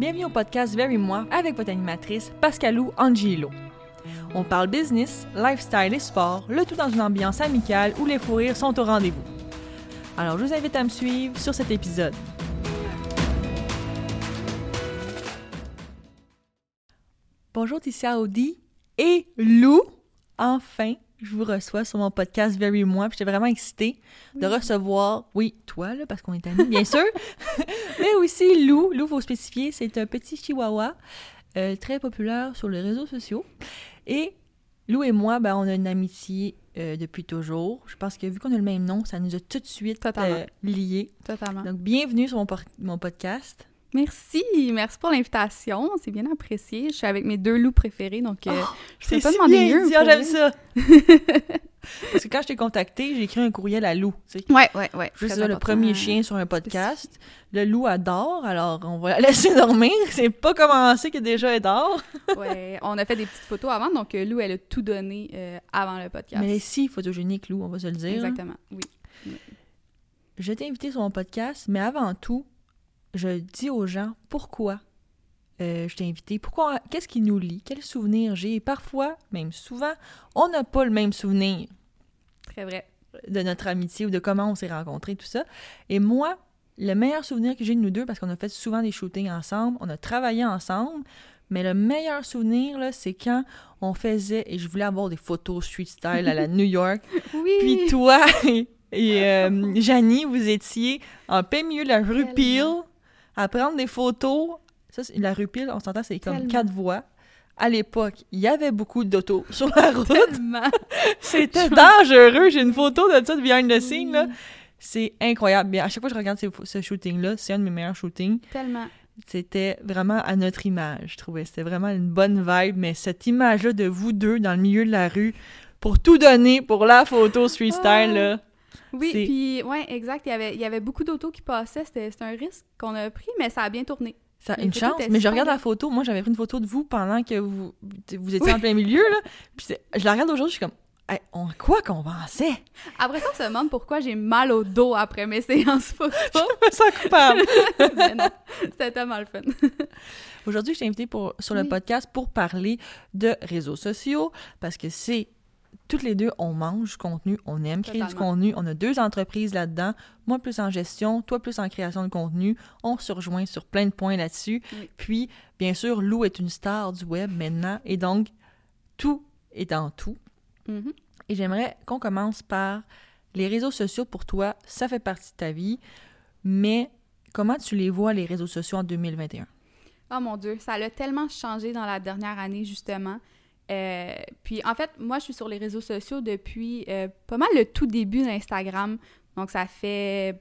Bienvenue au podcast Very Moi avec votre animatrice Pascalou Angelo. On parle business, lifestyle et sport, le tout dans une ambiance amicale où les fous rires sont au rendez-vous. Alors je vous invite à me suivre sur cet épisode. Bonjour Ticia Audi et Lou. Enfin, je vous reçois sur mon podcast Very Moi. J'étais vraiment excitée de recevoir, oui, toi, là, parce qu'on est amis, bien sûr, mais aussi Lou. Lou, faut spécifier, c'est un petit chihuahua euh, très populaire sur les réseaux sociaux. Et Lou et moi, ben, on a une amitié euh, depuis toujours. Je pense que vu qu'on a le même nom, ça nous a tout de suite euh, liés. Totalement. Donc, bienvenue sur mon podcast. Merci, merci pour l'invitation, c'est bien apprécié. Je suis avec mes deux loups préférés, donc euh, je C'est peux pas si demander bien mieux. ah, j'aime ça. Parce que quand je t'ai contacté, j'ai écrit un courriel à Lou. tu sais. Ouais, ouais, ouais. Juste le premier chien sur un podcast. Le loup adore, alors on va la laisser dormir. C'est pas commencé que déjà elle dort. Ouais, on a fait des petites photos avant, donc euh, Lou, elle a tout donné euh, avant le podcast. Mais si photogénique, Lou, on va se le dire. Exactement, oui. Je t'ai invité sur mon podcast, mais avant tout, je dis aux gens pourquoi euh, je t'ai invité, pourquoi, qu'est-ce qui nous lie, quels souvenirs j'ai. Et parfois, même souvent, on n'a pas le même souvenir Très vrai. de notre amitié ou de comment on s'est rencontrés, tout ça. Et moi, le meilleur souvenir que j'ai de nous deux, parce qu'on a fait souvent des shootings ensemble, on a travaillé ensemble, mais le meilleur souvenir, là, c'est quand on faisait, et je voulais avoir des photos street style à la New York, Oui! puis toi et euh, Janie, vous étiez en plein milieu de la rue. Peel à prendre des photos. Ça, c'est- la rue Peel, on s'entend, c'est comme Tellement. quatre voies. À l'époque, il y avait beaucoup d'autos sur la route. C'était dangereux. J'ai une photo de ça de behind the scene. Oui, C'est incroyable. Bien, à chaque fois que je regarde ces- ce shooting-là, c'est un de mes meilleurs shootings. Tellement. C'était vraiment à notre image, je trouvais. C'était vraiment une bonne vibe. Mais cette image-là de vous deux dans le milieu de la rue pour tout donner pour la photo street style, là. Oui, puis, ouais, exact. Il y avait, il y avait beaucoup d'autos qui passaient. C'était un risque qu'on a pris, mais ça a bien tourné. Ça une chance. Mais je regarde la photo. Moi, j'avais pris une photo de vous pendant que vous, vous étiez en plein milieu, là. Puis je la regarde aujourd'hui, je suis comme, Hey, on, quoi qu'on pensait? Après ça, on se demande pourquoi j'ai mal au dos après mes séances photo. Je me sens coupable. C'était tellement le fun. Aujourd'hui, je t'ai invité pour, sur le Oui. podcast pour parler de réseaux sociaux parce que c'est toutes les deux, on mange du contenu, on aime créer du contenu. On a deux entreprises là-dedans. Moi, plus en gestion, toi, plus en création de contenu. On se rejoint sur plein de points là-dessus. Oui. Puis, bien sûr, Lou est une star du web maintenant. Et donc, tout est dans tout. Mhm. Et j'aimerais qu'on commence par les réseaux sociaux pour toi, ça fait partie de ta vie, mais comment tu les vois, les réseaux sociaux en 2021? Oh mon Dieu, ça a tellement changé dans la dernière année, justement. Euh, puis en fait, moi, je suis sur les réseaux sociaux depuis euh, pas mal le tout début d'Instagram. Donc, ça fait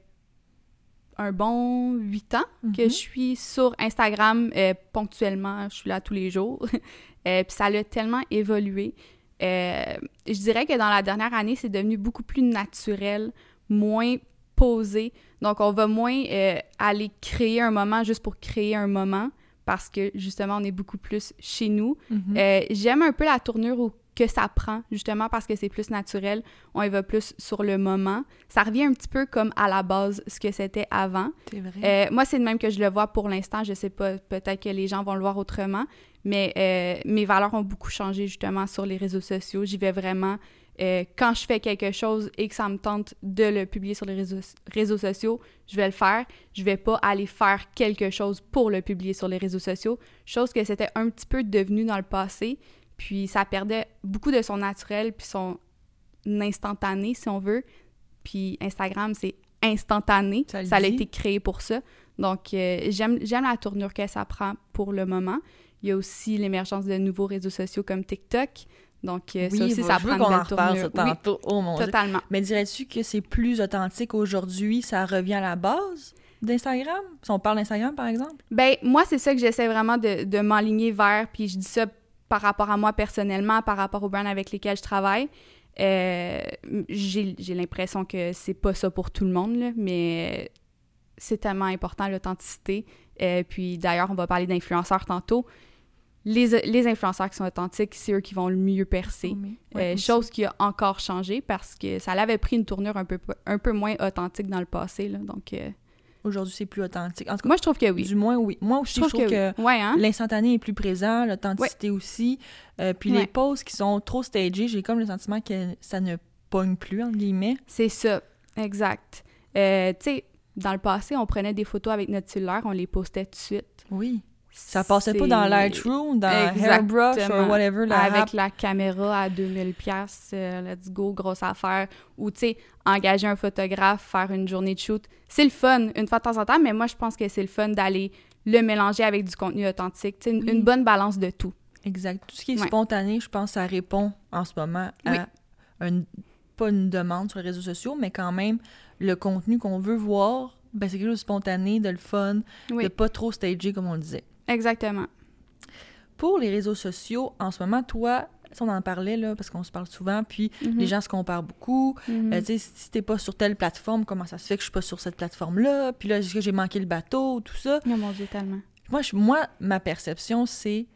un bon huit ans que Mhm. je suis sur Instagram euh, ponctuellement. Je suis là tous les jours. Puis ça a tellement évolué. Je dirais que dans la dernière année, c'est devenu beaucoup plus naturel, moins posé. Donc, on va moins aller créer un moment juste pour créer un moment parce que justement, on est beaucoup plus chez nous. Mhm. Euh, J'aime un peu la tournure où- que ça prend, justement parce que c'est plus naturel. On y va plus sur le moment. Ça revient un petit peu comme à la base ce que c'était avant. C'est vrai. Euh, moi, c'est de même que je le vois pour l'instant. Je sais pas, peut-être que les gens vont le voir autrement, mais euh, mes valeurs ont beaucoup changé justement sur les réseaux sociaux. J'y vais vraiment euh, quand je fais quelque chose et que ça me tente de le publier sur les réseaux, réseaux sociaux, je vais le faire. Je vais pas aller faire quelque chose pour le publier sur les réseaux sociaux, chose que c'était un petit peu devenu dans le passé. Puis ça perdait beaucoup de son naturel puis son instantané, si on veut. Puis Instagram, c'est instantané. Ça a été créé pour ça. Donc, euh, j'aime j'aime la tournure que ça prend pour le moment. Il y a aussi l'émergence de nouveaux réseaux sociaux comme TikTok. Donc, euh, ça aussi, ça prend une belle reparle ça tournure. Oui, tantôt. Oh mon Dieu. totalement. Mais dirais-tu que c'est plus authentique aujourd'hui? Ça revient à la base d'Instagram? Si on parle d'Instagram, par exemple? Ben, moi, c'est ça que j'essaie vraiment de, de m'aligner vers. Puis je dis ça par rapport à moi personnellement, par rapport aux brands avec lesquels je travaille. Euh, j'ai j'ai l'impression que c'est pas ça pour tout le monde, là, mais c'est tellement important l'authenticité. Euh, puis d'ailleurs, on va parler d'influenceurs tantôt. Les, les influenceurs qui sont authentiques, c'est eux qui vont le mieux percer. Euh, chose qui a encore changé parce que ça l'avait pris une tournure un peu, un peu moins authentique dans le passé. Là, donc, euh, aujourd'hui c'est plus authentique. En tout cas, Moi, je trouve que oui. du moins, oui. Moi aussi, je trouve, que, Ouais, hein? l'instantané est plus présent, l'authenticité aussi. Euh, puis les poses qui sont trop stagées, j'ai comme le sentiment que ça ne pogne plus, entre guillemets. C'est ça, exact. Tu sais, dans le passé, on prenait des photos avec notre cellulaire, on les postait tout de suite. Oui. Ça passait pas dans Lightroom, dans Airbrush Exactement. ou whatever, la avec app. la caméra à 2000 pièces, let's go, grosse affaire. Ou, tu sais, engager un photographe, faire une journée de shoot. C'est le fun, une fois de temps en temps, mais moi, je pense que c'est le fun d'aller le mélanger avec du contenu authentique. Une, Oui. une bonne balance de tout. Exact. Tout ce qui est Ouais. spontané, je pense ça répond en ce moment à Oui. une- pas une demande sur les réseaux sociaux, mais quand même, le contenu qu'on veut voir, ben, c'est quelque chose de spontané, de le fun, Oui, de pas trop stagé, comme on le disait. Exactement. Pour les réseaux sociaux, en ce moment, toi, on en parlait, là, parce qu'on se parle souvent, puis Mhm. les gens se comparent beaucoup. Euh, tu sais, si t'es pas sur telle plateforme, comment ça se fait que je suis pas sur cette plateforme-là? Puis là, est-ce que j'ai manqué le bateau, tout ça? Oh mon Dieu, tellement. Moi, je- moi ma perception, c'est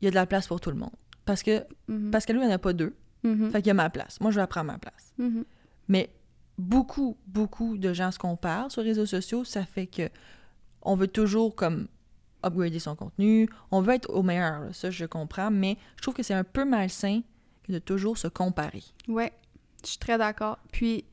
il y a de la place pour tout le monde. Parce que Mhm. Pascal, lui, il n'y en a pas deux. Mhm. Fait qu'il y a ma place. Moi, je vais prendre ma place. Mais beaucoup, beaucoup de gens se comparent sur les réseaux sociaux. Ça fait que on veut toujours comme upgrader son contenu. On veut être au meilleur. Ça, je comprends. Mais je trouve que c'est un peu malsain de toujours se comparer. Ouais, je suis très d'accord. Puis,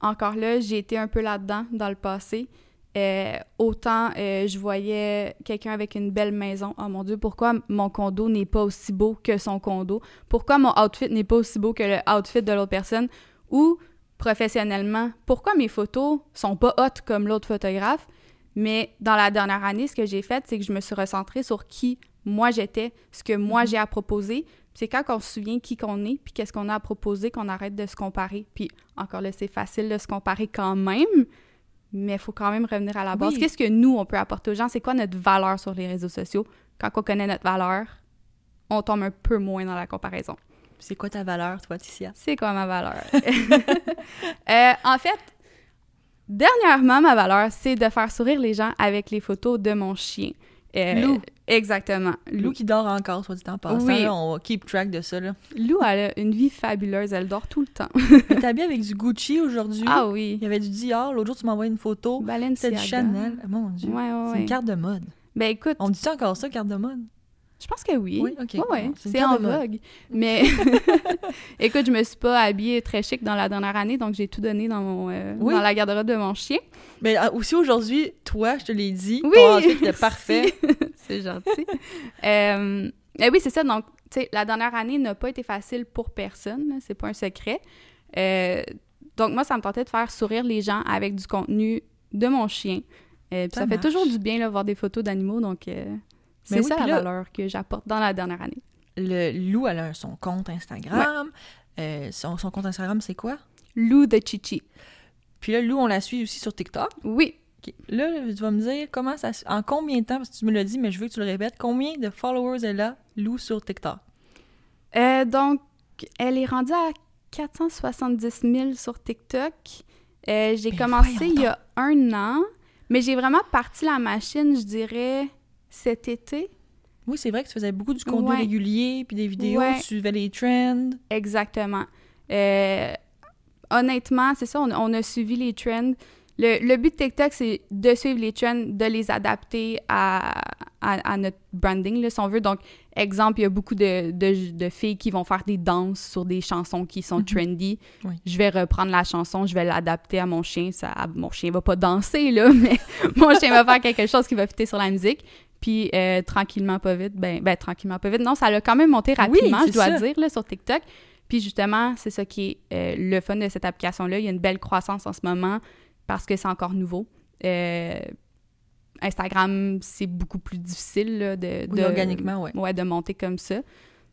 encore là, j'ai été un peu là-dedans dans le passé. Euh, autant euh, je voyais quelqu'un avec une belle maison. Oh mon Dieu, pourquoi mon condo n'est pas aussi beau que son condo? Pourquoi mon outfit n'est pas aussi beau que le outfit de l'autre personne? Ou, professionnellement, pourquoi mes photos sont pas hautes comme l'autre photographe? Mais dans la dernière année, ce que j'ai fait, c'est que je me suis recentrée sur qui moi j'étais, ce que moi Mhm. j'ai à proposer. C'est quand on se souvient qui qu'on est, puis qu'est-ce qu'on a à proposer, qu'on arrête de se comparer. Puis encore là, c'est facile de se comparer quand même, mais il faut quand même revenir à la base. Oui. Qu'est-ce que nous, on peut apporter aux gens? C'est quoi notre valeur sur les réseaux sociaux? Quand on connaît notre valeur, on tombe un peu moins dans la comparaison. C'est quoi ta valeur, toi, Ticia? C'est quoi ma valeur? Euh, en fait, dernièrement, ma valeur, c'est de faire sourire les gens avec les photos de mon chien. Euh, Lou. Exactement. Lou qui dort encore, soit dit en passant. Oui. là, on va keep track de ça. Là. Lou, elle a une vie fabuleuse. Elle dort tout le temps. Est habillée avec du Gucci aujourd'hui. ah oui. Il y avait du Dior. L'autre jour, tu m'as envoyé une photo. Balenciaga. C'était du Chanel. Mon Dieu. Ouais, ouais, C'est ouais. une carte de mode. Ben écoute, On dit encore ça, carte de mode? Je pense que oui. Oui, ok. Ouais, c'est en de vogue. Mais écoute, je me suis pas habillée très chic dans la dernière année, donc j'ai tout donné dans, mon, euh, Oui. dans la garde-robe de mon chien. Mais euh, aussi aujourd'hui, toi, je te l'ai dit, Oui, ton outfit était merci. parfait. c'est gentil. euh, eh oui, c'est ça. Donc, tu sais, la dernière année n'a pas été facile pour personne. C'est pas un secret. Euh, donc, moi, ça me tentait de faire sourire les gens avec du contenu de mon chien. Puis Ça ça, fait toujours du bien, là, voir des photos d'animaux. Donc, euh, c'est Mais oui, ça la là- valeur que j'apporte dans la dernière année. Le Lou, elle a son compte Instagram. Euh, son, son compte Instagram, c'est quoi? Lou de Chichi. Puis là, Lou, on la suit aussi sur TikTok. Oui. Là, tu vas me dire comment ça en combien de temps, parce que tu me l'as dit, mais je veux que tu le répètes, combien de followers elle a, Lou, sur TikTok? Euh, donc, elle est rendue à 470 000 sur TikTok. Euh, j'ai Ben commencé il y a un an, mais j'ai vraiment parti la machine, je dirais, cet été. Oui, c'est vrai que tu faisais beaucoup du contenu Ouais. régulier, puis des vidéos, Ouais. tu suivais les trends. Exactement. Euh, honnêtement, c'est ça, on, on a suivi les trends. Le, le but de TikTok, c'est de suivre les trends, de les adapter à, à, à notre branding, là, si on veut. Donc, exemple, il y a beaucoup de, de, de filles qui vont faire des danses sur des chansons qui sont Mhm. trendy. Oui. Je vais reprendre la chanson, je vais l'adapter à mon chien. Ça, mon chien va pas danser, là, mais mon chien va faire quelque chose qui va fitter sur la musique. Puis, euh, tranquillement, pas vite, ben, ben, tranquillement, pas vite. Non, ça a quand même monté rapidement, je dois ça. dire, là, sur TikTok. Puis justement, c'est ça qui est euh, le fun de cette application-là. Il y a une belle croissance en ce moment parce que c'est encore nouveau. Euh, Instagram, c'est beaucoup plus difficile là, de, Oui, de- organiquement, ouais. ouais, de monter comme ça.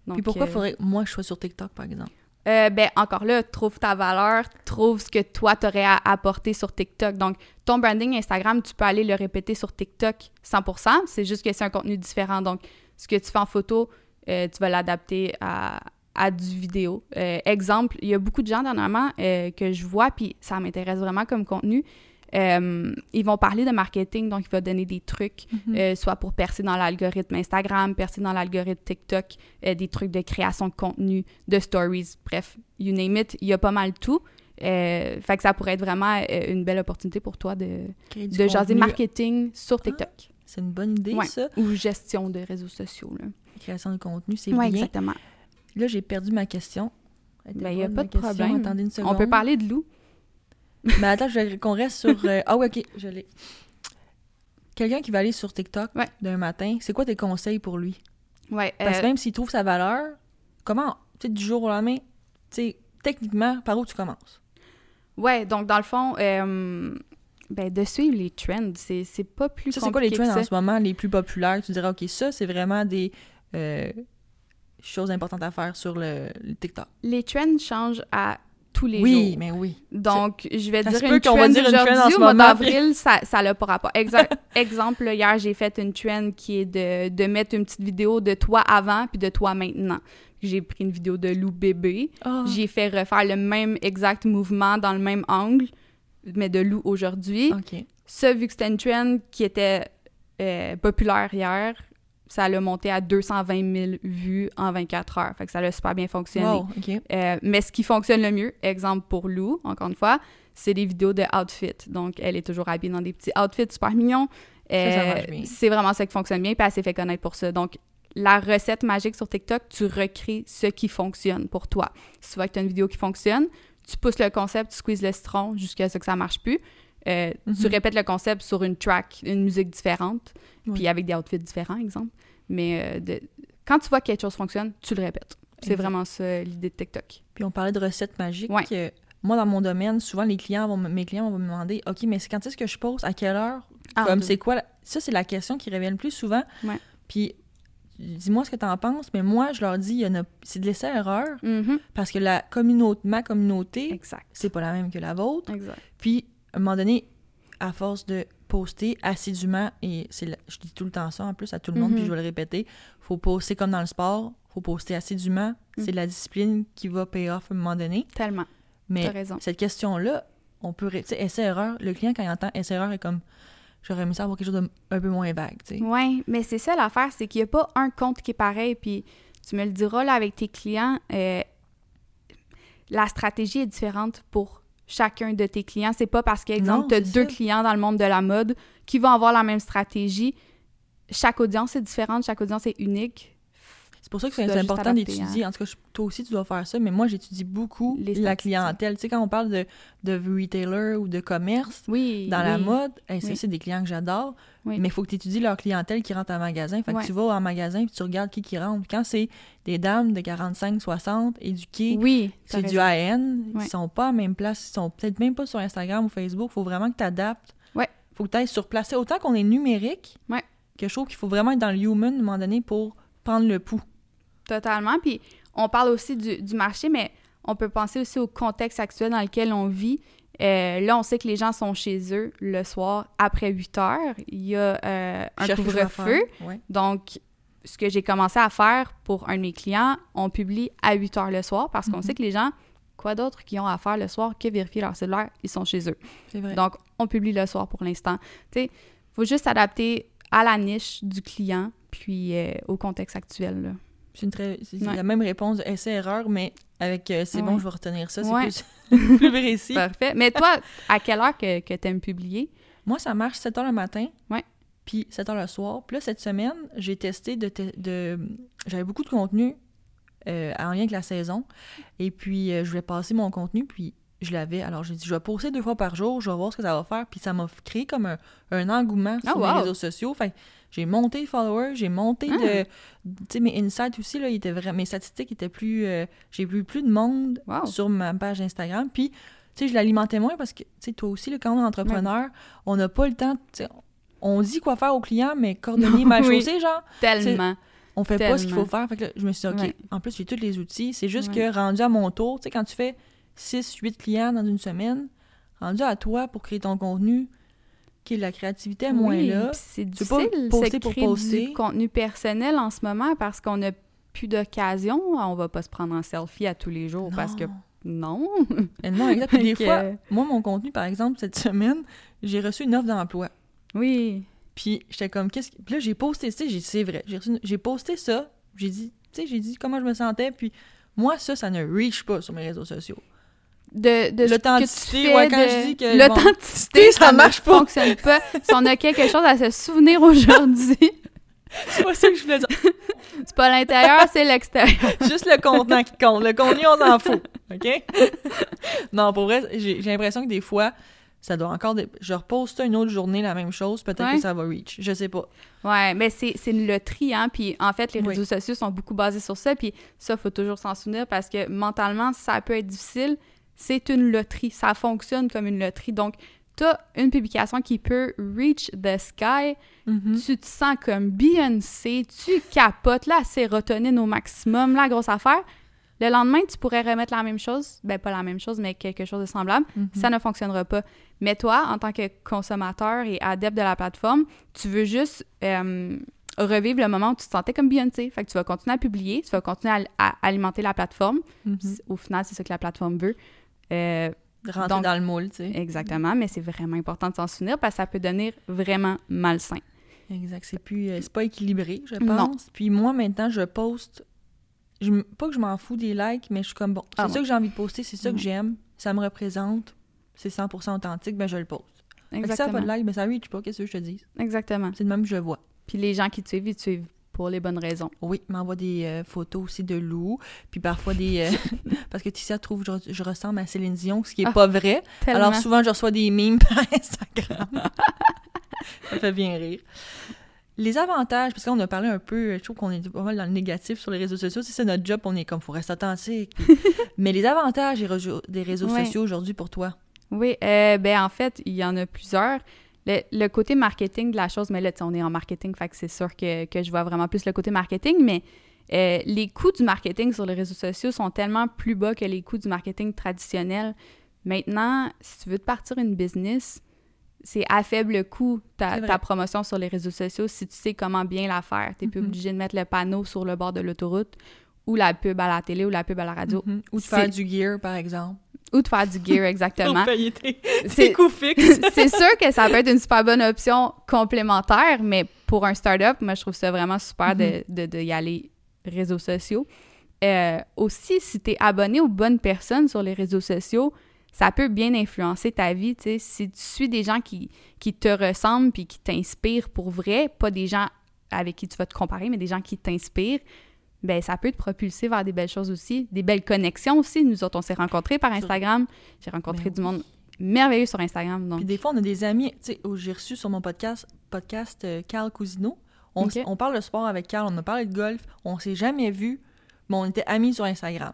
Donc, Puis pourquoi euh, faudrait que moi je sois sur TikTok, par exemple? Euh, ben, encore là, trouve ta valeur, trouve ce que toi, t'aurais à apporter sur TikTok. Donc, ton branding Instagram, tu peux aller le répéter sur TikTok 100%. C'est juste que c'est un contenu différent. Donc, ce que tu fais en photo, euh, tu vas l'adapter à, du vidéo. Euh, exemple, il y a beaucoup de gens dernièrement que je vois, puis ça m'intéresse vraiment comme contenu. Euh, ils vont parler de marketing, donc il va donner des trucs, Mhm. euh, soit pour percer dans l'algorithme Instagram, percer dans l'algorithme TikTok, euh, des trucs de création de contenu, de stories, bref, you name it, il y a pas mal tout. Fait que ça pourrait être vraiment une belle opportunité pour toi de, de jaser marketing sur TikTok. C'est une bonne idée, Ouais. ça. Ou gestion de réseaux sociaux. Là. Création de contenu, c'est Oui, bien. exactement. Là, j'ai perdu ma question. Elle était Ben, a pas de question. problème. Attendez une On peut parler de loup. Mais attends, je qu'on reste sur... euh, Ah oui, OK, je l'ai. Quelqu'un qui va aller sur TikTok Ouais. d'un matin, c'est quoi tes conseils pour lui? Ouais, Parce euh, que même s'il trouve sa valeur, comment, tu sais, du jour au lendemain, tu sais, techniquement, par où tu commences? ouais, donc dans le fond, euh, ben, de suivre les trends, c'est pas plus Ça, c'est quoi les compliqué trends en ce moment, les plus populaires? Tu dirais, OK, ça, c'est vraiment des euh, choses importantes à faire sur le, le TikTok. Les trends changent à tous les oui, jours. mais oui. Donc, je vais Ça dire une trend aujourd'hui, au mois d'avril, ça ça n'a pas rapport. Exemple, là, hier, j'ai fait une trend qui est de, de mettre une petite vidéo de toi avant puis de toi maintenant. J'ai pris une vidéo de loup bébé. Ah, J'ai fait refaire le même exact mouvement dans le même angle, mais de loup aujourd'hui. OK. Ça, vu que c'était une trend qui était euh, populaire hier, ça l'a monté à 220 000 vues en 24 heures. Fait que ça a super bien fonctionné. Wow. Euh, mais ce qui fonctionne le mieux, exemple pour Lou, encore une fois, c'est des vidéos de outfit. Donc, elle est toujours habillée dans des petits outfits super mignons. Euh, c'est vraiment ça qui fonctionne bien, puis elle s'est fait connaître pour ça. Donc, la recette magique sur TikTok, tu recrées ce qui fonctionne pour toi. Si tu vois que tu as une vidéo qui fonctionne, tu pousses le concept, tu squeezes le citron jusqu'à ce que ça marche plus. Euh, Tu Mhm. répètes le concept sur une track, une musique différente, Oui. puis avec des outfits différents, exemple. Mais euh, de- quand tu vois que quelque chose fonctionne, tu le répètes. C'est vraiment ça l'idée de TikTok. Puis on parlait de recettes magiques. Ouais. Euh, moi, dans mon domaine, souvent, les clients vont, mes clients vont me demander OK, mais c'est quand est-ce que je pose? À quelle heure? Ah, Comme c'est quoi la- Ça, c'est la question qui revient le plus souvent. Ouais. Puis dis-moi ce que tu en penses, mais moi, je leur dis il y en a- c'est de l'essai-erreur Mhm. parce que la communauté, ma communauté, c'est pas la même que la vôtre. Exact. Puis, à un moment donné, à force de poster assidûment, et c'est je dis tout le temps ça en plus à tout le monde, Mhm. puis je vais le répéter, faut poster comme dans le sport, faut poster assidûment. Mm. C'est la discipline qui va payer off à un moment donné. Tellement. T'as Mais raison. cette question-là, on peut. Tu sais, essai-erreur, le client, quand il entend essai-erreur, est comme. J'aurais aimé ça avoir quelque chose de un peu moins vague, tu sais. Oui, mais c'est ça l'affaire, c'est qu'il n'y a pas un compte qui est pareil. Puis tu me le diras là avec tes clients, euh, la stratégie est différente pour chacun de tes clients. C'est pas parce qu'exemple, tu as deux ça. clients dans le monde de la mode qui vont avoir la même stratégie. Chaque audience est différente, chaque audience est unique. C'est pour ça que c'est important d'étudier. En tout cas, je- toi aussi, tu dois faire ça, mais moi, j'étudie beaucoup Les la clientèle. Tu sais, quand on parle de, de retailer ou de commerce, Oui. dans la mode, hey, ça, Oui. c'est des clients que j'adore, mais il faut que tu étudies leur clientèle qui rentre en magasin. Fait que tu vas en magasin puis tu regardes qui qui rentre. Quand c'est des dames de 45, 60, éduquées, c'est du Ouais. ils sont pas à la même place, ils sont peut-être même pas sur Instagram ou Facebook. faut vraiment que tu adaptes. Ouais. faut que tu ailles sur place. Autant qu'on est numérique, Ouais. que je trouve qu'il faut vraiment être dans le human à un moment donné pour prendre le pouls. Totalement. Puis on parle aussi du, du marché, mais on peut penser aussi au contexte actuel dans lequel on vit. Euh, là, on sait que les gens sont chez eux le soir après 8 heures. Il y a euh, un couvre-feu. Ouais. Donc, ce que j'ai commencé à faire pour un de mes clients, on publie à 8 heures le soir parce qu'on Mhm. sait que les gens, quoi d'autre qu'ils ont à faire le soir que vérifier leur cellulaire, ils sont chez eux. Vrai. Donc, on publie le soir pour l'instant. Tu sais, faut juste s'adapter à la niche du client puis euh, au contexte actuel. là. C'est une très, Ouais. la même réponse de essai-erreur, mais avec euh, c'est bon, je vais retenir ça, c'est Ouais. plus, plus précis. Parfait. Mais toi, à quelle heure que, que tu aimes publier? Moi, ça marche 7 heures le matin. Ouais. Puis 7 heures le soir. Puis là, cette semaine, j'ai testé de. te- de J'avais beaucoup de contenu euh, en lien avec la saison. Et puis, euh, je voulais passer mon contenu. Puis, je l'avais. Alors, j'ai dit, je vais poster deux fois par jour. Je vais voir ce que ça va faire. Puis, ça m'a créé comme un, un engouement Ah, sur wow. mes réseaux sociaux. J'ai monté les followers. J'ai monté Ah. de. Tu sais, mes insights aussi, là, ils étaient vra- mes statistiques étaient plus. euh, j'ai vu plus de monde Wow. sur ma page Instagram. Puis, tu sais, je l'alimentais moins parce que, tu sais, toi aussi, là, quand on est entrepreneur, on n'a pas le temps. On dit quoi faire aux clients, mais cordonnier mal Oui. chaussé, genre, Tellement. on fait pas ce qu'il faut faire. Fait que là, je me suis dit, OK, Ouais. en plus, j'ai tous les outils. C'est juste Ouais. que rendu à mon tour, tu sais, quand tu fais 6, 8 clients dans une semaine, rendu à toi pour créer ton contenu, la créativité est moins Oui, là. puis c'est pas difficile de poster pour poster. du contenu personnel en ce moment parce qu'on n'a plus d'occasion. On va pas se prendre en selfie à tous les jours parce que non. Et non, exact. Puis des fois, moi, mon contenu, par exemple, cette semaine, j'ai reçu une offre d'emploi. Oui. Puis j'étais comme, qu'est-ce que. Puis là, j'ai posté, tu sais, j'ai dit, c'est vrai. J'ai reçu une- J'ai posté ça. J'ai dit, tu sais, j'ai dit comment je me sentais. Puis moi, ça, ça ne reach pas sur mes réseaux sociaux. De, de L'authenticité, ouais, quand de- je dis que, L'authenticité, ça ça ne marche pas. fonctionne pas. si on a quelque chose à se souvenir aujourd'hui, C'est pas ça que je voulais dire. c'est pas l'intérieur, c'est l'extérieur. Juste le contenant qui compte. Le contenu, on s'en fout. OK? non, pour vrai, j'ai l'impression que des fois, ça doit encore... Je repose ça une autre journée, la même chose, peut-être Ouais. que ça va reach. Je sais pas. Ouais, mais c'est c'est une loterie, hein. Puis en fait, les Oui. réseaux sociaux sont beaucoup basés sur ça. Puis ça, faut toujours s'en souvenir parce que mentalement, ça peut être difficile. C'est une loterie. Ça fonctionne comme une loterie. Donc, t'as une publication qui peut reach the sky. Mhm. Tu te sens comme Beyoncé. Tu capotes la sérotonine au maximum, la grosse affaire. Le lendemain, tu pourrais remettre la même chose. Ben, pas la même chose, mais quelque chose de semblable. Mhm. Ça ne fonctionnera pas. Mais toi, en tant que consommateur et adepte de la plateforme, tu veux juste euh, revivre le moment où tu te sentais comme Beyoncé. Fait que tu vas continuer à publier, tu vas continuer à, à alimenter la plateforme. Mhm. Puis Au final, c'est ça que la plateforme veut. Euh, Rentrer Donc- dans le moule, tu sais. exactement, mais c'est vraiment important de s'en souvenir parce que ça peut devenir vraiment malsain. Exact. C'est plus... euh, C'est pas équilibré, je Non. pense. Puis moi, maintenant, je poste... Je, pas que je m'en fous des likes, mais je suis comme, bon, c'est Ah, ça que j'ai envie de poster, c'est ça que Mhm. j'aime, ça me représente, c'est 100% authentique, ben je le poste. Si ça Exactement. pas de like, ben ça reach pas, qu'est-ce que je te dis? Exactement. C'est de même que je vois. Puis les gens qui te suivent, ils te suivent pour les bonnes raisons. Oui, il m'envoie des euh, photos aussi de loups, puis parfois des... euh, parce que Tissia trouve que je, je ressemble à Céline Dion, ce qui est Ah, pas vrai. Tellement. Alors souvent, je reçois des memes par Instagram. ça fait bien rire. Les avantages, parce qu'on a parlé un peu, je trouve qu'on est pas mal dans le négatif sur les réseaux sociaux, c'est ça notre job, on est comme, faut rester authentique. Mais les avantages des réseaux, des réseaux Ouais. sociaux aujourd'hui pour toi? Oui, euh, ben en fait, il y en a plusieurs. Le, le côté marketing de la chose, mais là, tu sais, on est en marketing, fait que c'est sûr que, que je vois vraiment plus le côté marketing, mais euh, les coûts du marketing sur les réseaux sociaux sont tellement plus bas que les coûts du marketing traditionnel. Maintenant, si tu veux te partir une business, c'est à faible coût ta, ta promotion sur les réseaux sociaux si tu sais comment bien la faire. Tu n'es plus Mhm. obligé de mettre le panneau sur le bord de l'autoroute ou la pub à la télé ou la pub à la radio Mhm. Ou de faire du gear, par exemple. Ou de faire du gear exactement. Payer tes, tes C'est- coûts fixes. c'est sûr que ça peut être une super bonne option complémentaire, mais pour un startup, moi, je trouve ça vraiment super de, de, de y aller réseaux sociaux. Euh, aussi, si tu es abonné aux bonnes personnes sur les réseaux sociaux, ça peut bien influencer ta vie. Si tu suis des gens qui, qui te ressemblent puis qui t'inspirent pour vrai, pas des gens avec qui tu vas te comparer, mais des gens qui t'inspirent, ben ça peut te propulser vers des belles choses aussi, des belles connexions aussi. Nous autres, on s'est rencontrés par Instagram. J'ai rencontré Ben du monde merveilleux sur Instagram. Donc, Puis des fois, on a des amis, tu sais, j'ai reçu sur mon podcast, podcast euh, Carl Cousineau. On, parle de sport avec Carl, on a parlé de golf, on s'est jamais vu, mais on était amis sur Instagram.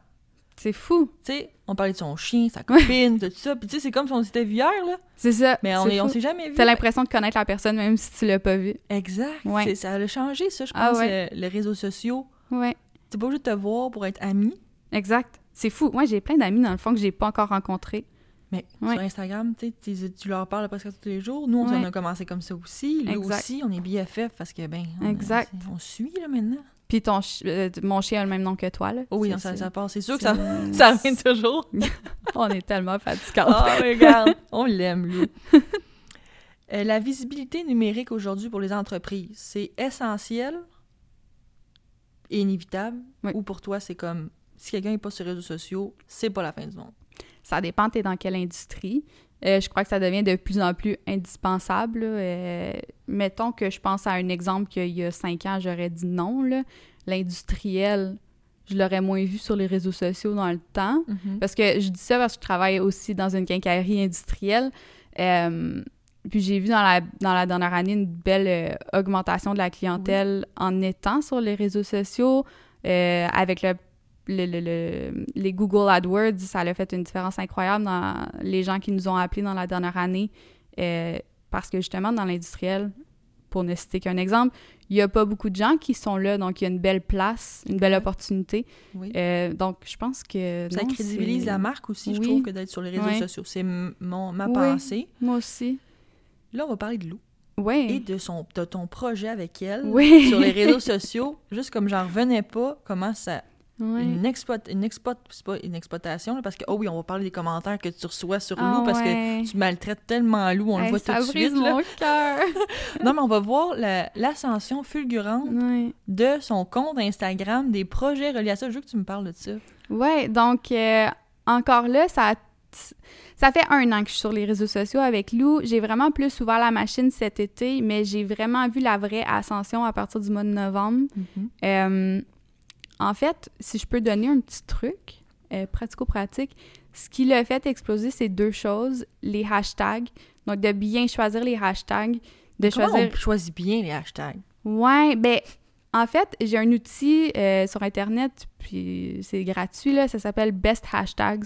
c'est fou. Tu sais, on parlait de son chien, sa copine, de tout ça. Puis tu sais, c'est comme si on s'était vu hier, là. C'est ça. Mais on est- on s'est jamais vu. T'as l'impression de connaître la personne même si tu l'as pas vue. Exact. Ouais. Ça a changé, ça, je Ah pense, ouais. euh, les réseaux sociaux. Ouais, T'es pas obligé de te voir pour être ami, exact. C'est fou. Moi, j'ai plein d'amis, dans le fond, que j'ai pas encore rencontrés. mais Ouais. sur Instagram, tu leur parles presque tous les jours. Nous, on Ouais. a commencé comme ça aussi. Lui Exact. aussi, on est BFF parce que, ben, on, Exact. c'est- on suit, là, maintenant. Puis ton chi- euh, mon chien a le même nom que toi, là. Oh oui, non, ça, ça passe. C'est sûr que ça, ça revient toujours. On est tellement fatigants. Mais regarde, on l'aime, lui. Euh, la visibilité numérique aujourd'hui pour les entreprises, c'est essentiel inévitable? Oui. Ou pour toi, c'est comme, si quelqu'un n'est pas sur les réseaux sociaux, c'est pas la fin du monde? Ça dépend, t'es dans quelle industrie. Euh, je crois que ça devient de plus en plus indispensable. Euh, mettons que je pense à un exemple qu'il y a cinq ans, j'aurais dit non. L'industriel, je l'aurais moins vu sur les réseaux sociaux dans le temps. Parce que je dis ça parce que je travaille aussi dans une quincaillerie industrielle. Euh, puis j'ai vu dans la, dans la dernière année une belle euh, augmentation de la clientèle en étant sur les réseaux sociaux. Euh, avec le, le- le- le- les Google AdWords, ça a fait une différence incroyable dans les gens qui nous ont appelés dans la dernière année. Euh, parce que justement, dans l'industriel, pour ne citer qu'un exemple, il n'y a pas beaucoup de gens qui sont là, donc il y a une belle place, une belle Ouais. opportunité. Oui. Euh, donc, je pense que. Ça non, crédibilise la marque aussi, je trouve, que d'être sur les réseaux sociaux. C'est mon, ma pensée. Moi aussi. Là, on va parler de Lou et Oui. de, son, de ton projet avec elle sur les réseaux sociaux. Juste comme j'en revenais pas, comment ça... Oui. Une, exploit, une, exploit, pas une exploitation, là, parce que, oh oui, on va parler des commentaires que tu reçois sur Ah Lou, parce ouais. que tu maltraites tellement Lou, on le voit ça tout de suite. là. mon cœur. Non, mais on va voir la- l'ascension fulgurante de son compte Instagram, des projets reliés à ça. Je veux que tu me parles de ça. Ouais, donc euh, encore là, ça a ça fait un an que je suis sur les réseaux sociaux avec Lou. J'ai vraiment plus ouvert la machine cet été, mais j'ai vraiment vu la vraie ascension à partir du mois de novembre. Mhm. Euh, en fait, si je peux donner un petit truc euh, pratico-pratique, ce qui l'a fait exploser, c'est deux choses. Les hashtags. Donc, de bien choisir les hashtags. De Comment choisir... on choisit bien les hashtags? Ouais, ben, en fait, j'ai un outil euh, sur Internet, puis c'est gratuit, là, ça s'appelle Best Hashtags.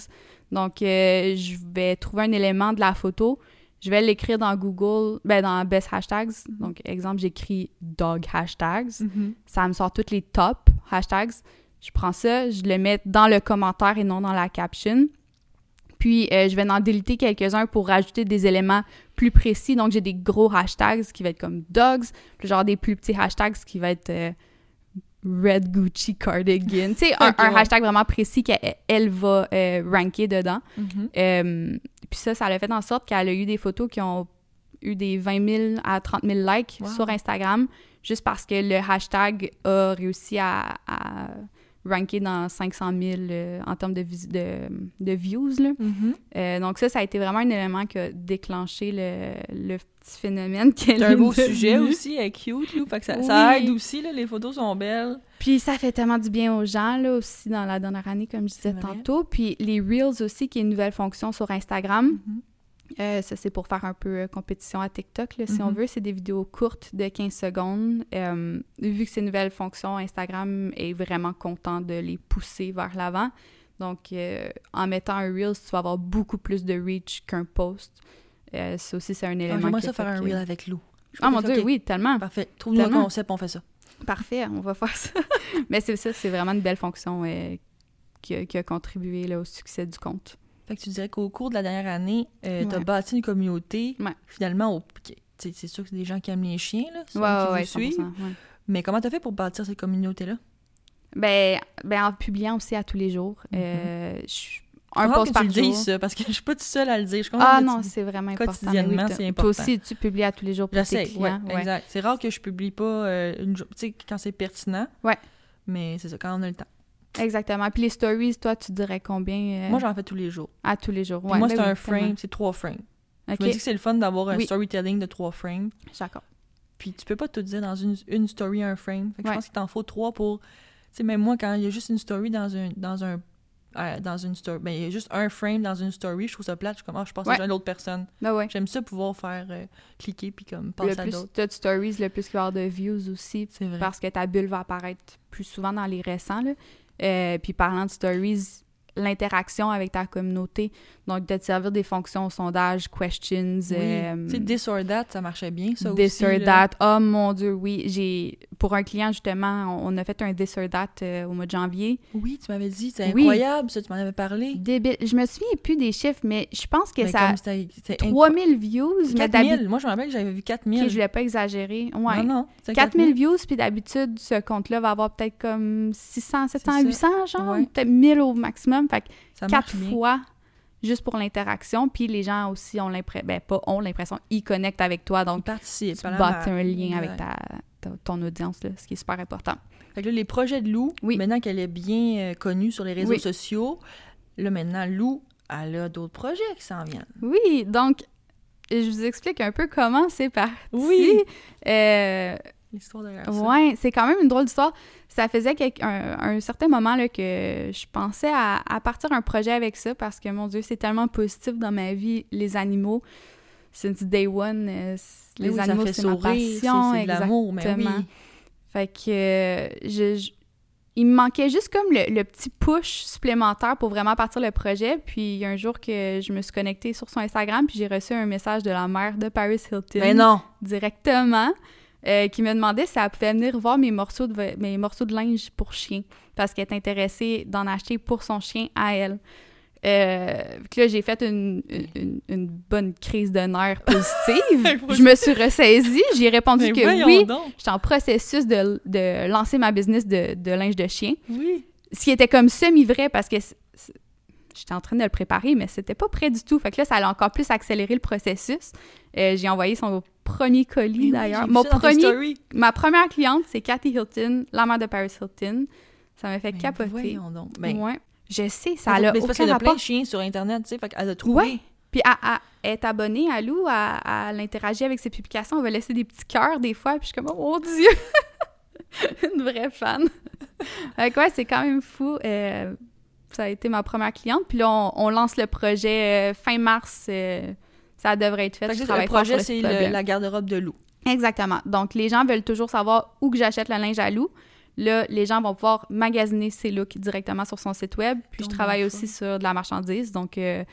Donc, euh, je vais trouver un élément de la photo, je vais l'écrire dans Google, ben, dans Best Hashtags. Donc, exemple, j'écris dog hashtags. Ça me sort tous les top hashtags. Je prends ça, je le mets dans le commentaire et non dans la caption. Puis, euh, je vais en déliter quelques-uns pour rajouter des éléments plus précis. Donc, j'ai des gros hashtags qui vont être comme dogs, puis genre des plus petits hashtags qui vont être euh, Red Gucci Cardigan. tu sais, un, Ok, un ouais. hashtag vraiment précis qu'elle elle va euh, ranker dedans. Mhm. Euh, puis ça, ça a fait en sorte qu'elle a eu des photos qui ont eu des 20 000 à 30 000 likes Wow. sur Instagram, juste parce que le hashtag a réussi à, à ranker dans 500 000 euh, en termes de, de, de views. Là. Mhm. Euh, donc ça, ça a été vraiment un élément qui a déclenché le, le petit phénomène C'est un beau sujet aussi, elle est cute. Fait que ça, aide aussi, là, les photos sont belles. Puis ça fait tellement du bien aux gens, là, aussi, dans la dernière année, comme je disais tantôt. Puis les Reels aussi, qui est une nouvelle fonction sur Instagram. Mhm. Euh, ça, c'est pour faire un peu euh, compétition à TikTok, là, si on Mhm. veut. C'est des vidéos courtes de 15 secondes. Euh, vu que c'est une nouvelle fonction, Instagram est vraiment content de les pousser vers l'avant. Donc, euh, en mettant un Reels, tu vas avoir beaucoup plus de reach qu'un post. Ça aussi, c'est un Ah, élément J'aimerais ça faire un reel avec Lou. Je Ah mon Dieu, oui, tellement. Parfait. Trouve-nous un concept, on fait ça. Parfait, on va faire ça. Mais c'est ça, c'est vraiment une belle fonction qui, a, qui a contribué là, au succès du compte. Fait que tu dirais qu'au cours de la dernière année, euh, t'as Ouais. bâti une communauté. Ouais. Finalement, au- tu c'est sûr que c'est des gens qui aiment les chiens, là, ceux Ouais, qui vous suivent. 100%, ouais. Mais comment t'as fait pour bâtir cette communauté-là? Ben, ben, en publiant aussi à tous les jours. Mhm. Euh, je- un post que par tu le dises, ça, parce que je suis pas toute seule à le dire. Je Ah non, tu- c'est vraiment important. quotidiennement, Mais oui, c'est important. Toi aussi, tu publies à tous les jours pour tes ouais, clients. ouais. exact. C'est rare que je publie pas euh, une tu sais, quand c'est pertinent. Ouais. Mais c'est ça, quand on a le temps. Exactement. Puis les stories, toi, tu dirais combien euh, Moi, j'en fais tous les jours. à tous les jours? Ouais, moi, ben c'est un frame, c'est trois frames. Je me dis que c'est le fun d'avoir un Oui. storytelling de trois frames. d'accord. Puis tu peux pas tout dire dans une, une story, un frame. Fait que Ouais. je pense qu'il t'en faut trois pour. Tu sais, même moi, quand il y a juste une story dans un. Dans un euh, dans une story. Ben, il y a juste un frame dans une story, je trouve ça plate. Je suis comme, ah, je pense Ouais. à l'autre personne. Ben ouais. J'aime ça pouvoir faire euh, cliquer puis comme Le passer à plus d'autres. tu as de stories, le plus qu'il va y avoir de views aussi. Vrai. parce que ta bulle va apparaître plus souvent dans les récents. Là. Euh, puis parlant de stories, l'interaction avec ta communauté, donc de te servir des fonctions sondage, questions, Oui. euh, Tu sais, this or that, ça marchait bien, ça this aussi. or là. that. Oh mon Dieu, oui. J'ai Pour un client, justement, on on a fait un this or that euh, au mois de janvier. Oui, tu m'avais dit, c'est Oui. incroyable, ça, tu m'en avais parlé. Débile. Je me souviens plus des chiffres, mais je pense que Mais ça c'était- c'était 3000 views. Mais 4000. d'habitude, Moi, je me rappelle que j'avais vu 4000. je voulais pas exagérer. Ouais. Non, non. c'était 4000 views, puis d'habitude, ce compte-là va avoir peut-être comme 600, 700, C'est ça. 800, genre, Ouais. peut-être 1000 au maximum. Fait que Ça marche quatre bien. fois juste pour l'interaction. Puis les gens aussi ont l'impression, ben pas ont l'impression, ils connectent avec toi. On Donc, participe. tu bâtis un lien avec ta- ton audience, là, ce qui est super important. Fait que là, les projets de Lou, Oui. maintenant qu'elle est bien euh, connue sur les réseaux Oui. sociaux, là, maintenant, Lou, elle a d'autres projets qui s'en viennent. Oui, donc, je vous explique un peu comment c'est parti. Oui. Euh, L'histoire derrière ça. Ouais, c'est quand même une drôle d'histoire. Ça faisait un, un certain moment là, que je pensais à, à partir un projet avec ça parce que, mon Dieu, c'est tellement positif dans ma vie, les animaux. Since day one, euh, les oui, animaux, c'est ma passion. c'est de l'amour, mais oui. Fait que euh, je, je- il me manquait juste comme le, le petit push supplémentaire pour vraiment partir le projet. Puis il y a un jour que je me suis connectée sur son Instagram, puis j'ai reçu un message de la mère de Paris Hilton Mais non! directement euh, qui me demandait si elle pouvait venir voir mes morceaux de, mes morceaux de linge pour chien parce qu'elle est intéressée d'en acheter pour son chien à elle. Euh, là, j'ai fait une, une, une bonne crise de nerfs positive. je me suis ressaisie. J'ai répondu Mais que oui, donc! j'étais en processus de, de lancer ma business de, de linge de chien. Oui! Ce qui était comme semi-vrai parce que j'étais en train de le préparer, mais c'était pas prêt du tout. Fait que là, ça a encore plus accéléré le processus. Euh, j'ai envoyé son premier colis oui, d'ailleurs. Mon premier, ma première cliente, c'est Cathy Hilton, la mère de Paris Hilton. Ça m'a fait Mais capoter. Donc. Ben, Ouais. Je sais, ça Mais a c'est parce aucun qu'il y a plein rapport. de chiens sur Internet, tu sais, fait qu'elle a trouvé. Ouais. Puis elle, elle- elle est abonnée à Lou, elle, elle interagit avec ses publications, elle va laisser des petits cœurs des fois, puis je suis comme, oh mon Dieu! Une vraie fan. fait que ouais, c'est quand même fou. Euh, ça a été ma première cliente, puis là, on, on lance le projet euh, fin mars. euh, ça devrait être fait. Fait que le projet, c'est la garde-robe de loup. Exactement. Donc, les gens veulent toujours savoir où que j'achète le linge à Lou. Là, les gens vont pouvoir magasiner ses looks directement sur son site web. Puis, je travaille aussi sur de la marchandise. Donc, euh,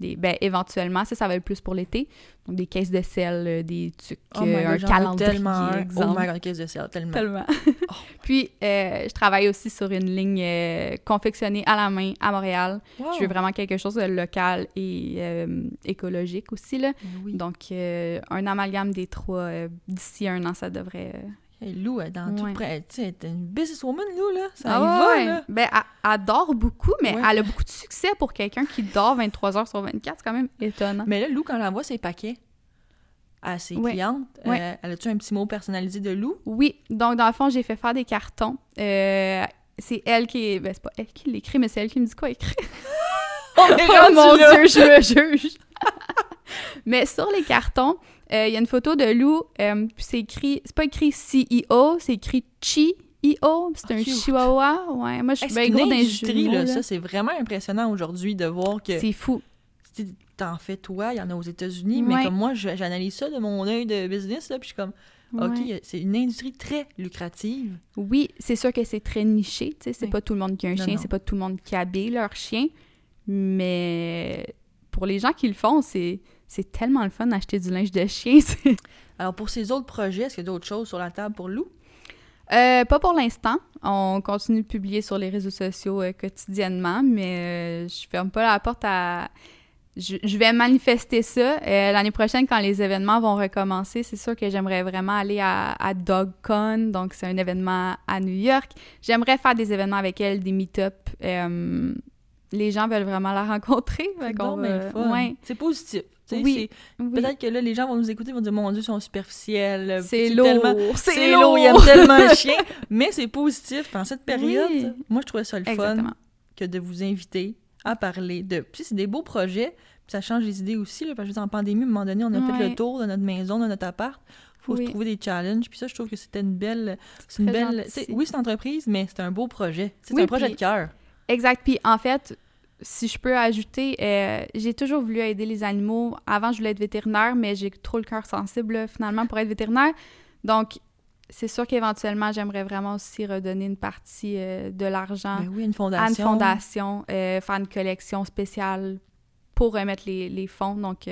des, ben, éventuellement, ça, ça va être plus pour l'été. Donc, des caisses de sel, euh, des trucs, Oh euh, un calendrier, tellement un. exemple. Oh my god, caisse de sel, tellement. Tellement. Oh. Puis, euh, je travaille aussi sur une ligne confectionnée à la main à Montréal. Wow. Je veux vraiment quelque chose de local et écologique aussi. Là. Oui. Donc, un amalgame des trois d'ici un an, ça devrait... Hey, Lou, elle est dans tout près. Tu sais, elle est une businesswoman, Lou, là. Ça Ah y va, là. Ben, elle, elle dort beaucoup, mais elle a beaucoup de succès pour quelqu'un qui dort 23 heures sur 24. C'est quand même étonnant. Mais là, Lou, quand elle envoie ses paquets à ses clientes, euh, elle a-tu un petit mot personnalisé de Lou? Oui, donc dans le fond, j'ai fait faire des cartons. Euh, c'est elle qui... Ben, c'est pas elle qui l'écrit, mais c'est elle qui me dit quoi écrire. Oh, Oh mon Dieu, je me juge! mais sur les cartons, euh, il y a une photo de Lou, euh, puis c'est écrit... C'est pas écrit CEO, c'est écrit Chi-EO. C'est Ah, un cute. chihuahua. Ouais, moi, je suis bien gros dans les industrie, jumeaux, là. là. Ça, c'est vraiment impressionnant aujourd'hui de voir que C'est fou. t'en fais toi, il y en a aux États-Unis, mais comme moi, j'analyse ça de mon œil de business, là, puis je suis comme, OK, Ouais. c'est une industrie très lucrative. Oui, c'est sûr que c'est très niché. tu sais, C'est pas tout le monde qui a un Non, chien, c'est pas tout le monde qui habille leur chien. Mais pour les gens qui le font, c'est c'est tellement le fun d'acheter du linge de chien. Alors, pour ces autres projets, est-ce qu'il y a d'autres choses sur la table pour Lou? Euh, pas pour l'instant. On continue de publier sur les réseaux sociaux euh, quotidiennement, mais euh, je ferme pas la porte à. Je, je vais manifester ça. L'année prochaine, quand les événements vont recommencer, c'est sûr que j'aimerais vraiment aller à, à DogCon. Donc, c'est un événement à New York. J'aimerais faire des événements avec elle, des meet-up. Euh, les gens veulent vraiment la rencontrer. Va- ouais. C'est positif. Oui, c'est- oui. Peut-être que là, les gens vont nous écouter, vont dire Mon Dieu, ils sont superficiels. C'est tellement- lourd. C'est lourd, ils aiment tellement le chien. Mais c'est positif. En cette période, Oui. moi, je trouvais ça le fun que de vous inviter à parler de. Puis c'est des beaux projets, puis ça change les idées aussi. Là, parce que en pandémie, à un moment donné, on a fait le tour de notre maison, de notre appart. faut Oui. se trouver des challenges. Puis ça, je trouve que c'était une belle. C'est une belle. Oui, c'est une entreprise, mais c'est un beau projet. C'est un projet puis- de cœur. Exact. Puis en fait, si je peux ajouter, euh, j'ai toujours voulu aider les animaux. Avant, je voulais être vétérinaire, mais j'ai trop le cœur sensible là, finalement pour être vétérinaire. Donc, c'est sûr qu'éventuellement, j'aimerais vraiment aussi redonner une partie euh, de l'argent Ben oui, à une fondation, euh, faire une collection spéciale pour remettre les, les fonds. Donc,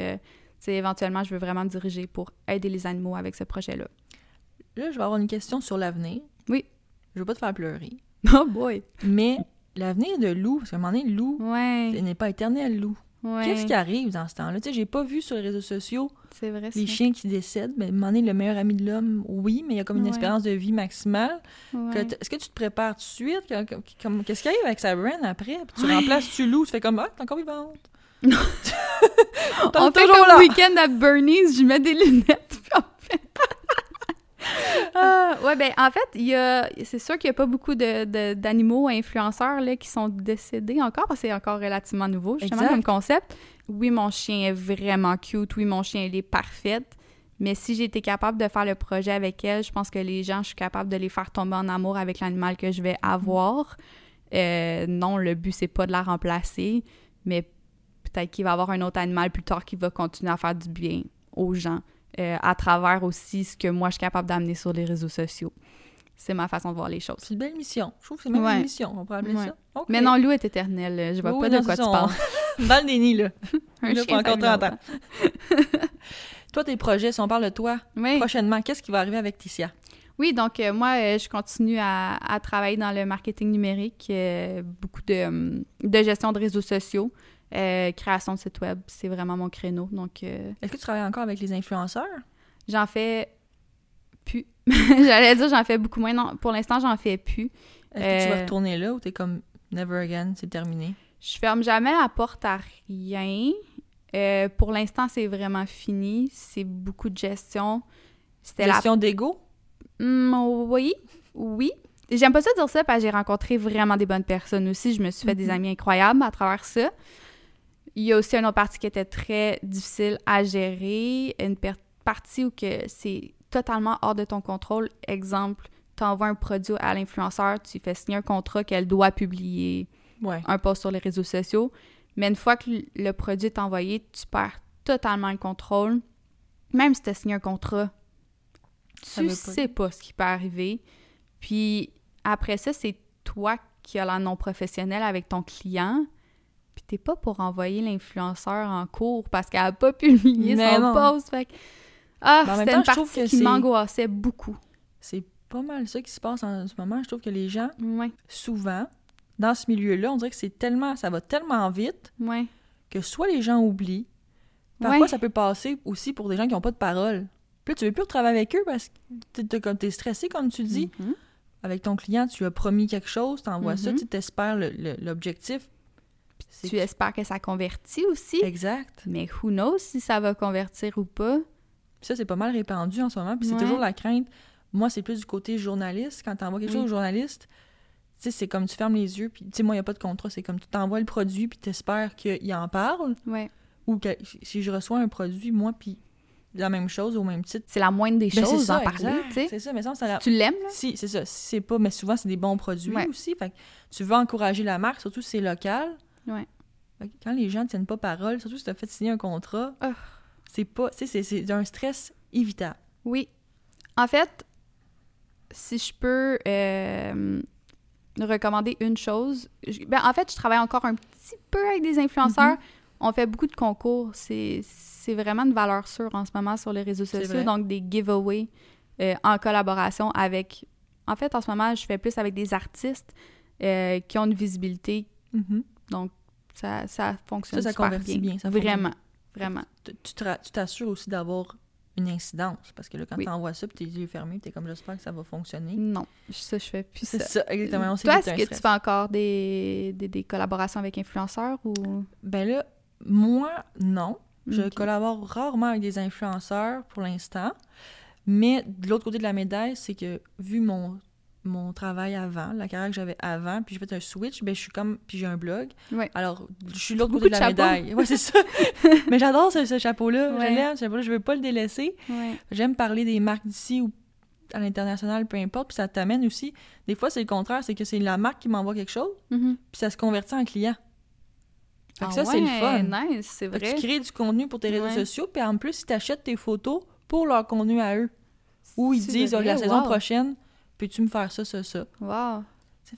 éventuellement, je veux vraiment me diriger pour aider les animaux avec ce projet-là. Là, je vais avoir une question sur l'avenir. Oui. Je veux pas te faire pleurer. Oh boy! Mais l'avenir de Lou, parce qu'à un moment donné, Lou, Ouais, n'est pas éternel, Lou. ouais. Qu'est-ce qui arrive dans ce temps-là? Tu sais, j'ai pas vu sur les réseaux sociaux vrai, les chiens qui décèdent. Mais à un moment donné, le meilleur ami de l'homme, oui, mais il y a comme une Ouais. espérance de vie maximale. Ouais. Est-ce que tu te prépares tout de suite? Qu'est-ce qui arrive avec Sabren après? Puis tu remplaces tu Lou, tu fais comme, ah, t'es encore vivante. On fait toujours comme là. week-end à Bernie's, je mets des lunettes. Ah, ouais, ben en fait, il y a, c'est sûr qu'il n'y a pas beaucoup de, de- d'animaux influenceurs là, qui sont décédés encore, parce que c'est encore relativement nouveau, justement, Exact. comme concept. Oui, mon chien est vraiment cute, oui, mon chien, il est parfaite, mais si été capable de faire le projet avec elle, je pense que les gens, je suis capable de les faire tomber en amour avec l'animal que je vais avoir. Euh, non, le but, c'est pas de la remplacer, mais peut-être qu'il va y avoir un autre animal plus tard qui va continuer à faire du bien aux gens euh, à travers aussi ce que moi je suis capable d'amener sur les réseaux sociaux. C'est ma façon de voir les choses. C'est une belle mission. Je trouve que c'est même Ouais. une mission, on pourrait appeler Ouais. ça. OK. Mais non, Lou est éternel. Je vois pas de quoi tu parles. Dans le déni, là. Un Là, chien, pas encore ça 30 ans. Toi, tes projets, si on parle de toi, Oui. prochainement, qu'est-ce qui va arriver avec Ticia? Oui, donc euh, moi, euh, je continue à, à travailler dans le marketing numérique, euh, beaucoup de, de gestion de réseaux sociaux, euh, création de site web, c'est vraiment mon créneau. Donc, euh, Est-ce que tu travailles encore avec les influenceurs? j'en fais plus. J'allais dire j'en fais beaucoup moins. Non, pour l'instant, j'en fais plus. Est-ce que tu vas Euh, retourner là ou t'es comme never again, c'est terminé? Je ferme jamais la porte à rien. Pour l'instant, c'est vraiment fini. C'est beaucoup de gestion. C'était la Gestion d'ego? Hmm, oui, oui. J'aime pas ça dire ça parce que j'ai rencontré vraiment des bonnes personnes aussi. Je me suis fait des Mhm. amis incroyables à travers ça. Il y a aussi une autre partie qui était très difficile à gérer, une partie où que c'est totalement hors de ton contrôle. Exemple, tu envoies un produit à l'influenceur, tu fais signer un contrat qu'elle doit publier Ouais. un post sur les réseaux sociaux. Mais une fois que le produit est envoyé, tu perds totalement le contrôle. Même si tu as signé un contrat, tu veut pas sais pas ce qui peut arriver. Puis après ça, c'est toi qui as la non professionnelle avec ton client. T'es pas pour envoyer l'influenceur en cours parce qu'elle a pas publié Mais son non. post. Fait que- Ah, c'était une je trouve partie que qui m'angoissait beaucoup. C'est pas mal ça qui se passe en ce moment. Je trouve que les gens, Ouais, souvent, dans ce milieu-là, on dirait que c'est tellement, ça va tellement vite ouais. que soit les gens oublient, parfois Ouais. ça peut passer aussi pour des gens qui n'ont pas de parole. Puis tu veux plus travailler avec eux parce que t'es- t'es stressé, comme tu dis. Mhm. Avec ton client, tu as promis quelque chose, t'envoies ça, Mhm. tu t'espères l'objectif. Tu espères que ça convertit aussi. Exact. Mais who knows si ça va convertir ou pas. Ça, c'est pas mal répandu en ce moment. Puis c'est toujours la crainte. Moi, c'est plus du côté journaliste. Quand tu envoies quelque Oui. chose au journaliste, tu sais, c'est comme tu fermes les yeux. Puis, tu sais, moi, il n'y a pas de contrat. C'est comme tu t'envoies le produit, puis tu espères qu'il en parle. Ouais. Ou que si je reçois un produit, moi, puis la même chose au même titre. C'est la moindre des Ben, choses d'en parler, tu sais. C'est ça, mais ça, ça la- Tu l'aimes, là? Si, c'est ça. Si c'est pas, mais souvent, c'est des bons produits Ouais. aussi. Fait que tu veux encourager la marque, surtout si c'est local. Ouais. Quand les gens ne tiennent pas parole, surtout si tu as fait signer un contrat, Ah. c'est pas. C'est- c'est un stress évitable. Oui. En fait, si je peux euh, recommander une chose, je- ben, en fait, je travaille encore un petit peu avec des influenceurs. Mm-hmm. On fait beaucoup de concours. C'est c'est vraiment une valeur sûre en ce moment sur les réseaux sociaux. Donc, des giveaways euh, en collaboration avec... En fait, en ce moment, je fais plus avec des artistes euh, qui ont une visibilité. Mhm. Ça, ça fonctionne Ça, ça super bien. bien, ça Vraiment, vraiment. Tu- t'assures aussi d'avoir une incidence. Parce que là, quand Oui. tu envoies ça, puis tes yeux fermés, t'es comme j'espère que ça va fonctionner. Non, ça, je fais plus C'est ça. ça, exactement. On Toi, est-ce que tu fais encore des, des, des collaborations avec influenceurs ou... Ben là, moi, non. Je collabore rarement avec des influenceurs pour l'instant. Mais de l'autre côté de la médaille, c'est que vu mon, mon travail avant, la carrière que j'avais avant, puis j'ai fait un switch, ben je suis comme. Puis j'ai un blog. Ouais. Alors, je suis l'autre Beaucoup côté de la de chapeaux. médaille. Ouais, c'est ça. Mais j'adore ce, ce chapeau-là. Ouais. Je l'aime, ce chapeau-là. Je veux pas le délaisser. Ouais. J'aime parler des marques d'ici ou à l'international, peu importe. Puis ça t'amène aussi. Des fois, c'est le contraire. C'est que c'est la marque qui m'envoie quelque chose, Mhm. puis ça se convertit en client. Fait que Ah ça, c'est le fun. nice, c'est Fait que vrai. tu crées du contenu pour tes réseaux sociaux, puis en plus, ils t'achètent tes photos pour leur contenu à eux. Ou ils disent, Ah, la saison wow. prochaine, peux-tu me faire ça, ça, ça? Wow.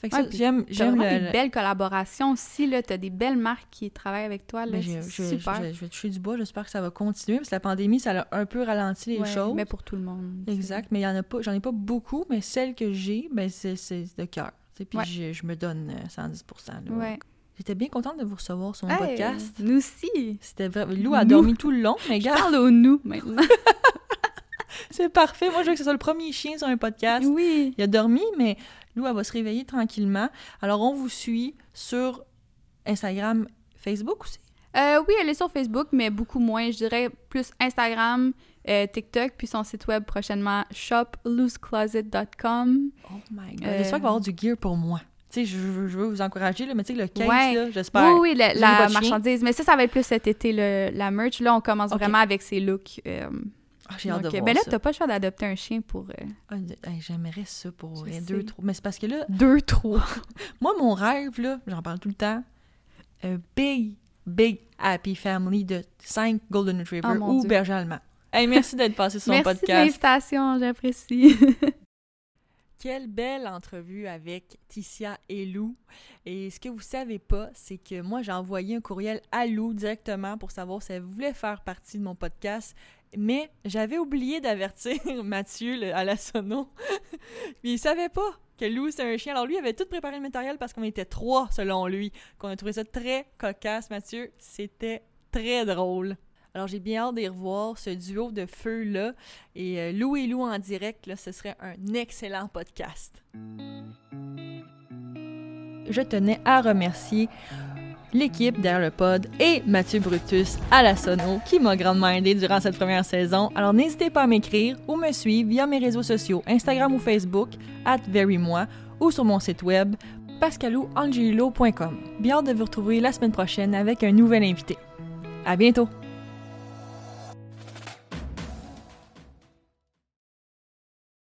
Fait que Ouais, j'aime, j'aime le- des le- belles collaborations aussi, là. T'as des belles marques qui travaillent avec toi, là. Ben, je, c'est je- super. je- je vais toucher du bois, j'espère que ça va continuer, parce que la pandémie, ça a un peu ralenti les Ouais, choses. Mais pour tout le monde. Exact, mais il y en a pas, j'en ai pas beaucoup, mais celles que j'ai, ben c'est, de cœur. Puis Ouais. je, je me donne euh, 110 là. Ouais. J'étais bien contente de vous recevoir sur mon Hey, podcast. Nous aussi. C'était vrai. Lou a Nous. dormi tout le long, mais regarde, parle au nous, maintenant. c'est parfait. Moi, je veux que ce soit le premier chien sur un podcast. oui. Il a dormi, mais Lou, elle va se réveiller tranquillement. Alors, on vous suit sur Instagram, Facebook aussi? Euh, oui, elle est sur Facebook, mais beaucoup moins. Je dirais plus Instagram, euh, TikTok, puis son site web prochainement, shoploosecloset.com. Oh my God. Euh, J'espère qu'il va y avoir du gear pour moi. Tu sais, je, veux- je veux vous encourager, là, mais tu sais, le case, Ouais. j'espère. Oui, oui, la, marchandise. Mais ça, ça va être plus cet été, le- la merch. Là, on commence vraiment avec ces looks. Ah, J'ai hâte de voir ben là, t'as pas le choix d'adopter un chien pour euh, Ah, hey, J'aimerais ça pour sais. deux, trois. Mais c'est parce que là, deux, trois. moi, mon rêve, là, j'en parle tout le temps, un big, big happy family de cinq Golden Retriever Oh, ou Dieu. berger allemand. Hey, merci d'être passé sur mon Merci de podcast. l'invitation, j'apprécie. Quelle belle entrevue avec Ticia et Lou. Et ce que vous savez pas, c'est que moi, j'ai envoyé un courriel à Lou directement pour savoir si elle voulait faire partie de mon podcast. Mais j'avais oublié d'avertir Mathieu à la sono. Puis il savait pas que Lou, c'est un chien. Alors lui, avait tout préparé le matériel parce qu'on était trois, selon lui. Qu'on a trouvé ça très cocasse, Mathieu. C'était très drôle. Alors j'ai bien hâte d'y revoir ce duo de feu-là. Et euh, Lou et Lou en direct, là, ce serait un excellent podcast. Je tenais à remercier l'équipe derrière le pod et Mathieu Brutus à la sono qui m'a grandement aidé durant cette première saison. Alors n'hésitez pas à m'écrire ou me suivre via mes réseaux sociaux, Instagram ou Facebook, at verymoi, ou sur mon site web pascalouangelo.com. Bien de vous retrouver la semaine prochaine avec un nouvel invité. À bientôt!